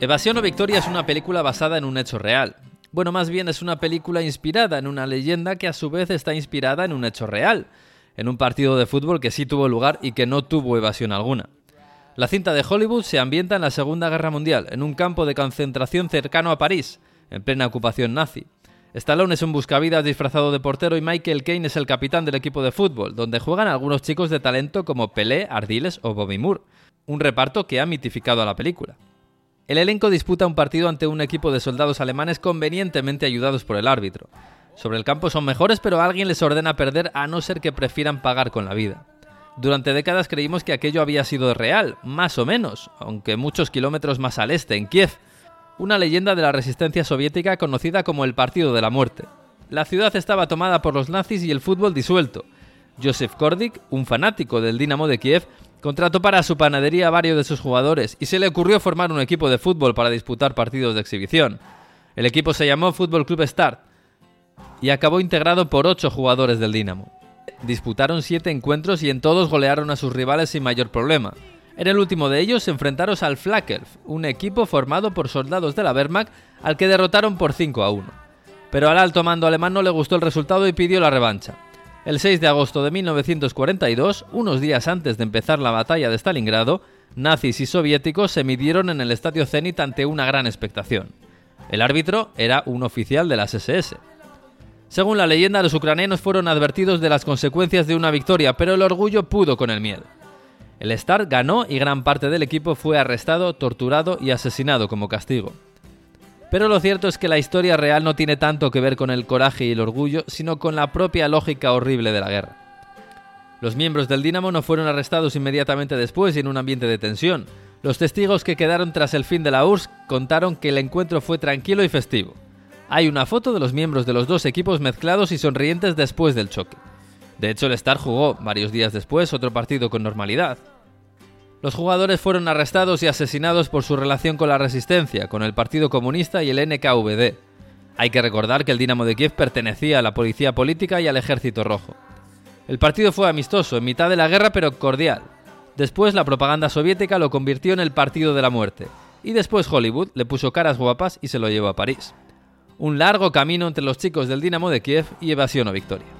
Evasión o Victoria es una película basada en un hecho real. Bueno, más bien es una película inspirada en una leyenda que a su vez está inspirada en un hecho real, en un partido de fútbol que sí tuvo lugar y que no tuvo evasión alguna. La cinta de Hollywood se ambienta en la Segunda Guerra Mundial, en un campo de concentración cercano a París, en plena ocupación nazi. Stallone es un buscavidas disfrazado de portero y Michael Caine es el capitán del equipo de fútbol, donde juegan algunos chicos de talento como Pelé, Ardiles o Bobby Moore, un reparto que ha mitificado a la película. El elenco disputa un partido ante un equipo de soldados alemanes convenientemente ayudados por el árbitro. Sobre el campo son mejores, pero alguien les ordena perder a no ser que prefieran pagar con la vida. Durante décadas creímos que aquello había sido real, más o menos, aunque muchos kilómetros más al este, en Kiev, una leyenda de la resistencia soviética conocida como el Partido de la Muerte. La ciudad estaba tomada por los nazis y el fútbol disuelto. Joseph Kordik, un fanático del Dinamo de Kiev, Contrató para su panadería a varios de sus jugadores y se le ocurrió formar un equipo de fútbol para disputar partidos de exhibición. El equipo se llamó Fútbol Club Start y acabó integrado por ocho jugadores del Dinamo. Disputaron siete encuentros y en todos golearon a sus rivales sin mayor problema. En el último de ellos se enfrentaron al Flakelf, un equipo formado por soldados de la Wehrmacht al que derrotaron por 5 a 1. Pero al alto mando alemán no le gustó el resultado y pidió la revancha. El 6 de agosto de 1942, unos días antes de empezar la batalla de Stalingrado, nazis y soviéticos se midieron en el estadio Zenit ante una gran expectación. El árbitro era un oficial de las SS. Según la leyenda, los ucranianos fueron advertidos de las consecuencias de una victoria, pero el orgullo pudo con el miedo. El Star ganó y gran parte del equipo fue arrestado, torturado y asesinado como castigo. Pero lo cierto es que la historia real no tiene tanto que ver con el coraje y el orgullo, sino con la propia lógica horrible de la guerra. Los miembros del Dinamo no fueron arrestados inmediatamente después y en un ambiente de tensión. Los testigos que quedaron tras el fin de la URSS contaron que el encuentro fue tranquilo y festivo. Hay una foto de los miembros de los dos equipos mezclados y sonrientes después del choque. De hecho, el Star jugó, varios días después, otro partido con normalidad. Los jugadores fueron arrestados y asesinados por su relación con la resistencia, con el Partido Comunista y el NKVD. Hay que recordar que el Dinamo de Kiev pertenecía a la policía política y al Ejército Rojo. El partido fue amistoso, en mitad de la guerra, pero cordial. Después la propaganda soviética lo convirtió en el Partido de la Muerte, y después Hollywood le puso caras guapas y se lo llevó a París. Un largo camino entre los chicos del Dinamo de Kiev y evasión o victoria.